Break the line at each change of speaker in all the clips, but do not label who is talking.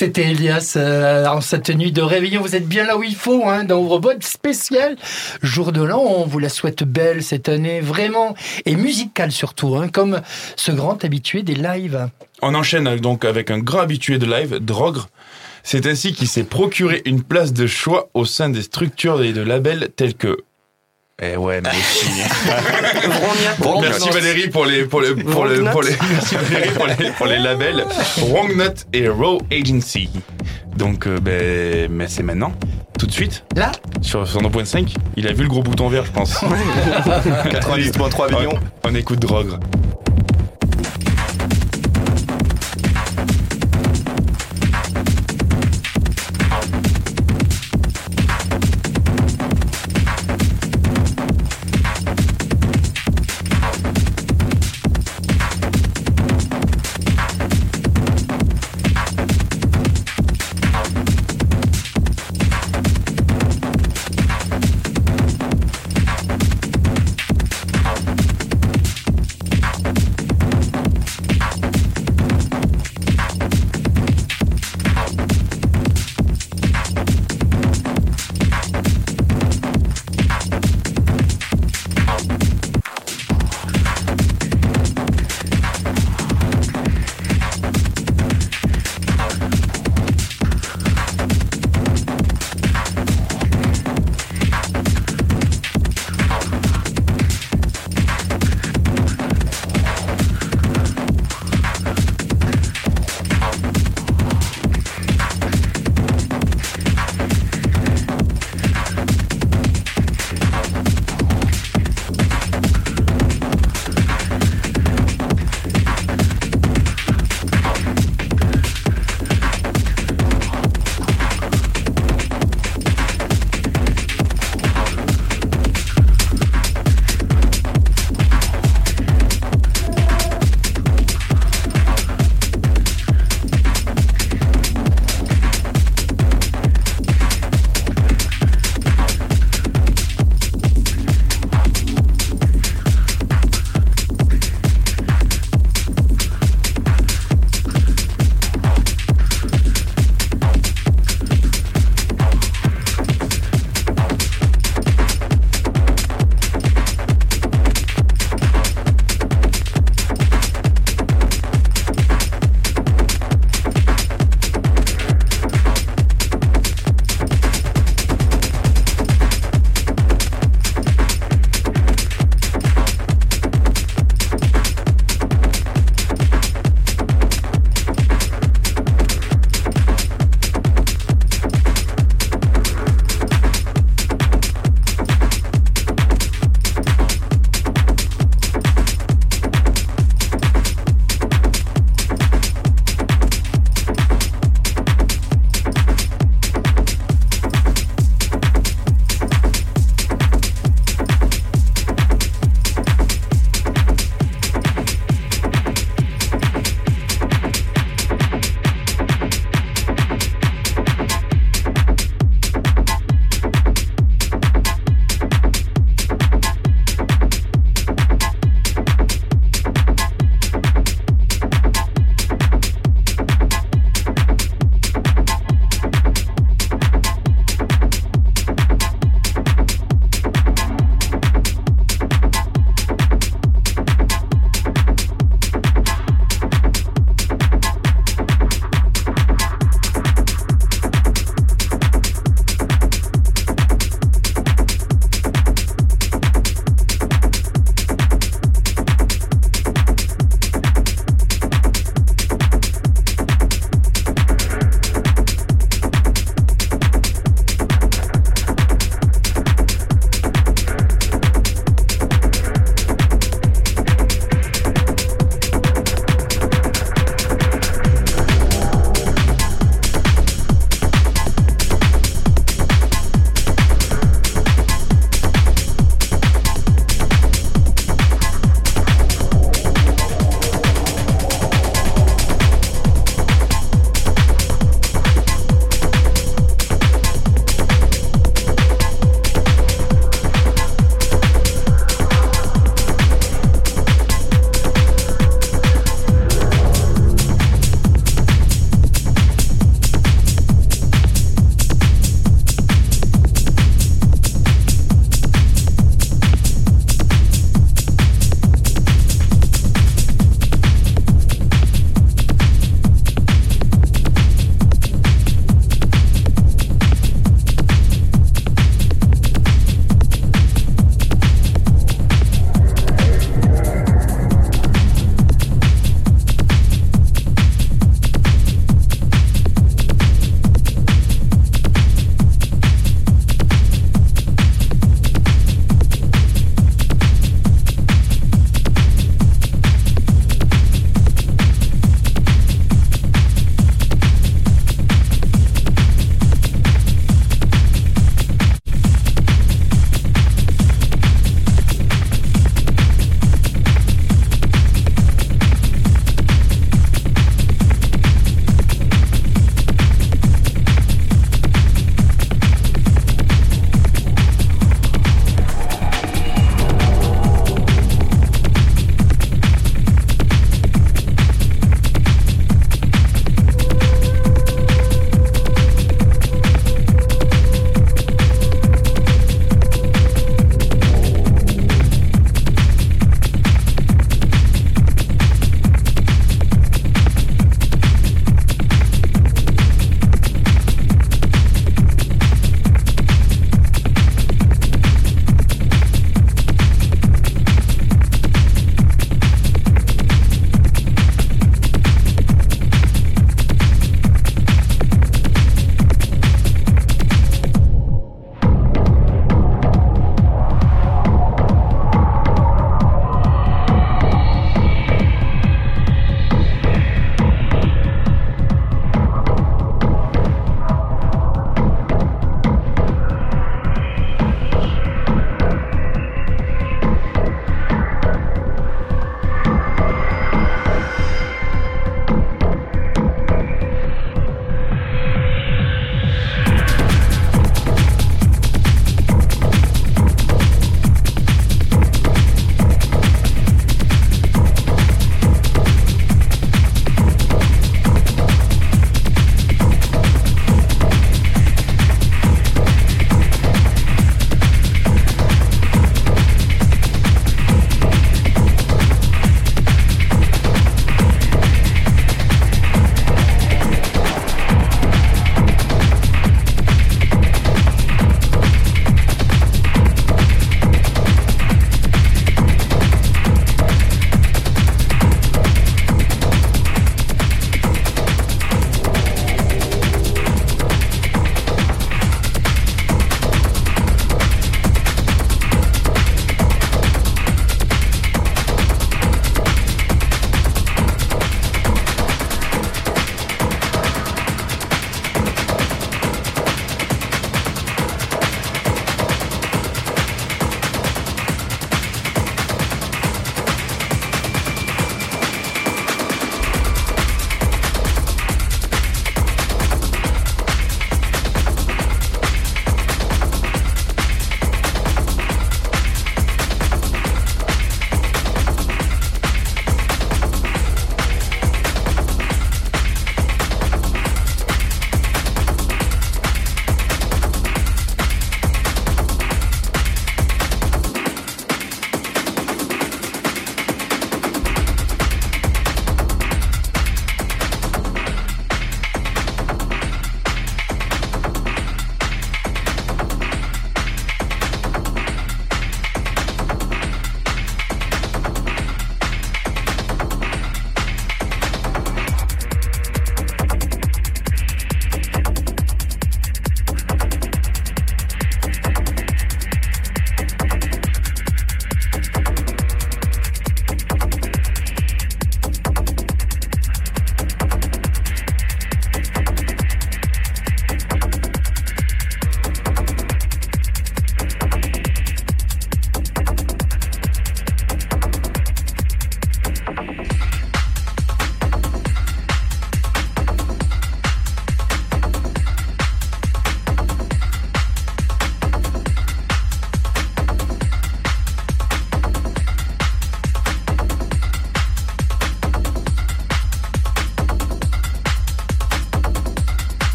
C'était Elias euh, en cette nuit de réveillon. Vous êtes bien là où il faut, hein, dans Ouvre-Boîte spécial. Jour de l'an, on vous la souhaite belle cette année, vraiment. Et musicale surtout, hein, comme ce grand habitué des lives.
On enchaîne donc avec un grand habitué de live, Drogre. C'est ainsi qu'il s'est procuré une place de choix au sein des structures et de labels tels que
eh ouais, mais
merci Valérie pour les pour les pour les pour les merci Valérie pour les pour les labels. Wrong Nut et Raw Agency. Donc euh, ben mais c'est maintenant. Tout de suite.
Là.
Sur sur 9.5, il a vu le gros bouton vert je pense.
90.3 millions.
On écoute Drogre.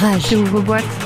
Rage.
Ouvre boîte. Rage.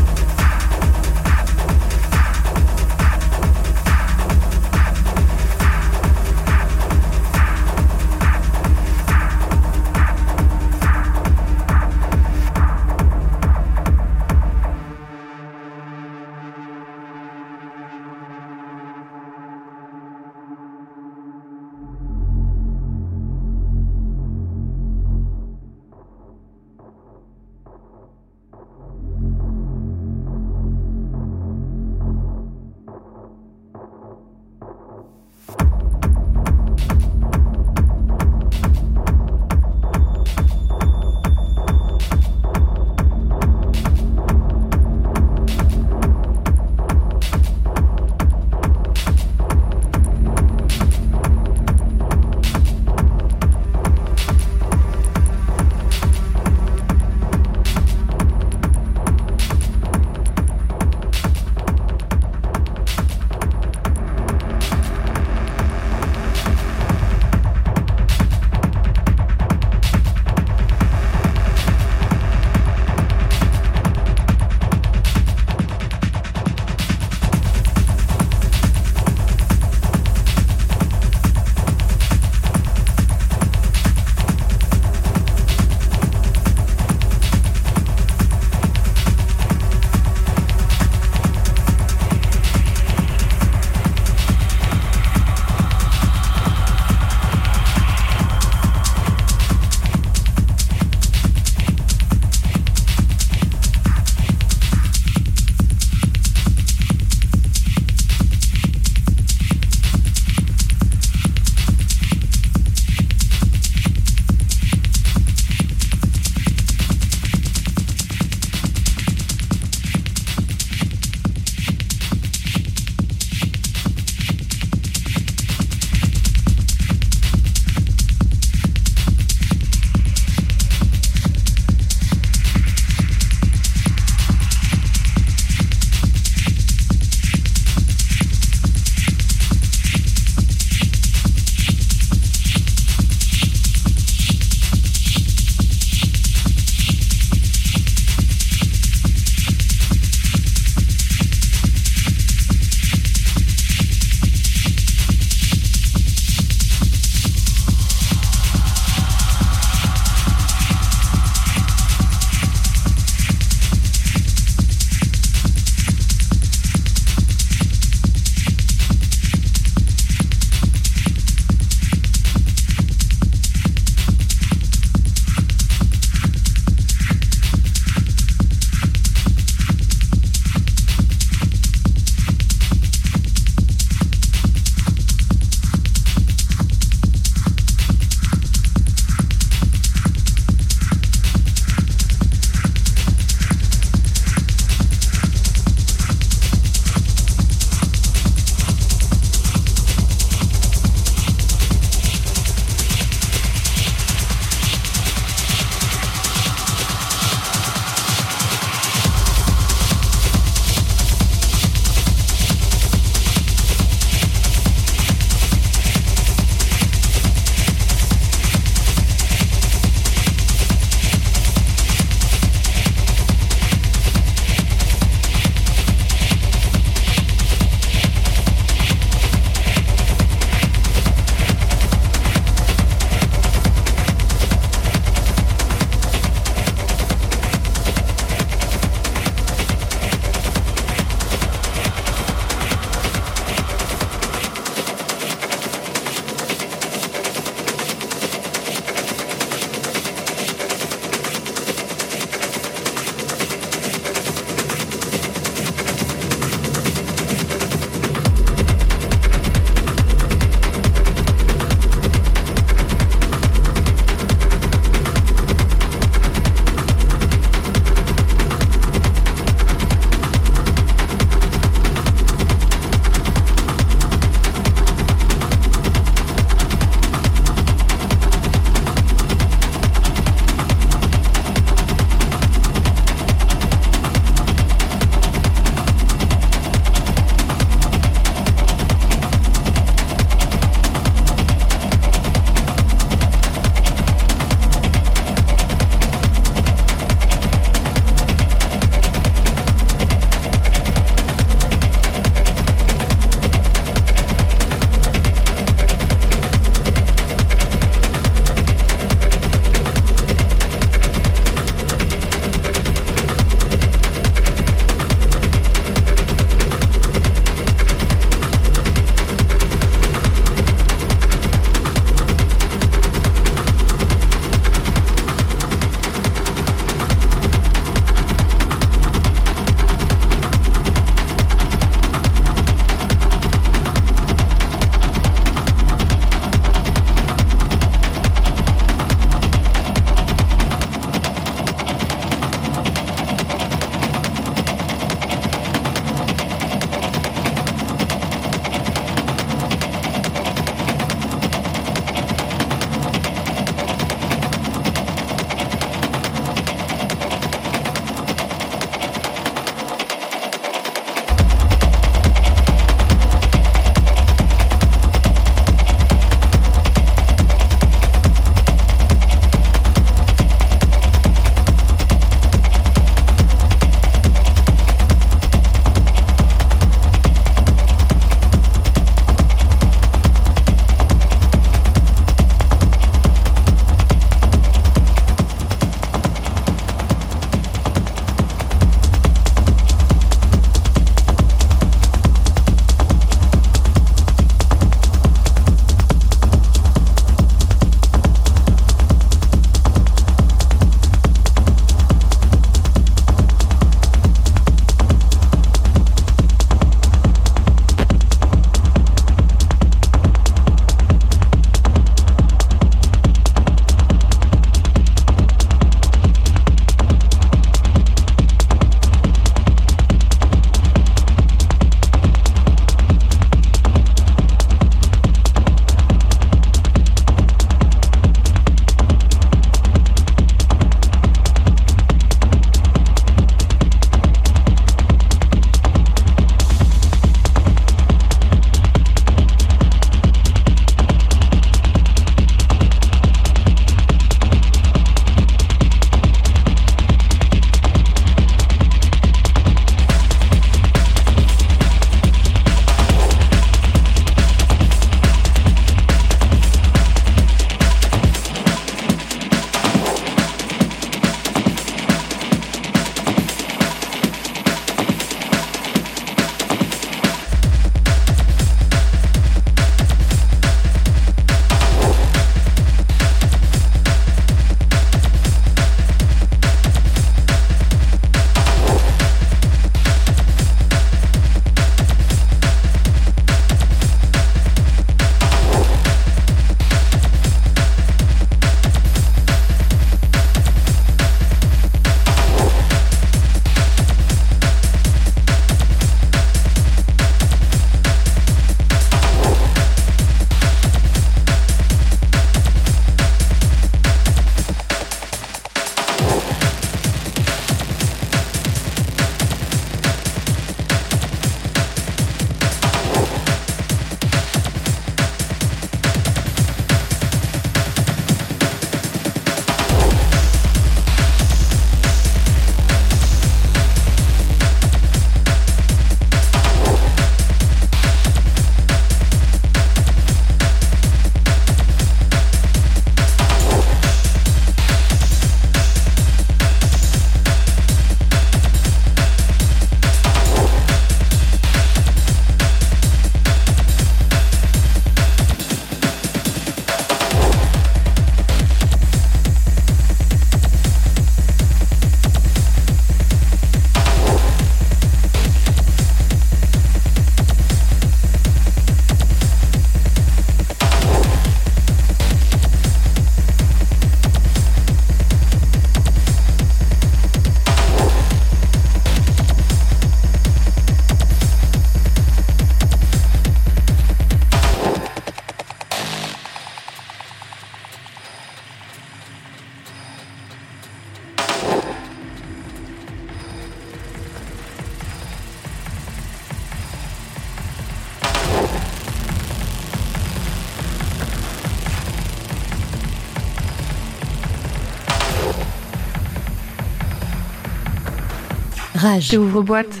Rage.
ouvre boîte.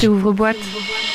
Rage.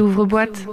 Ouvre boîte.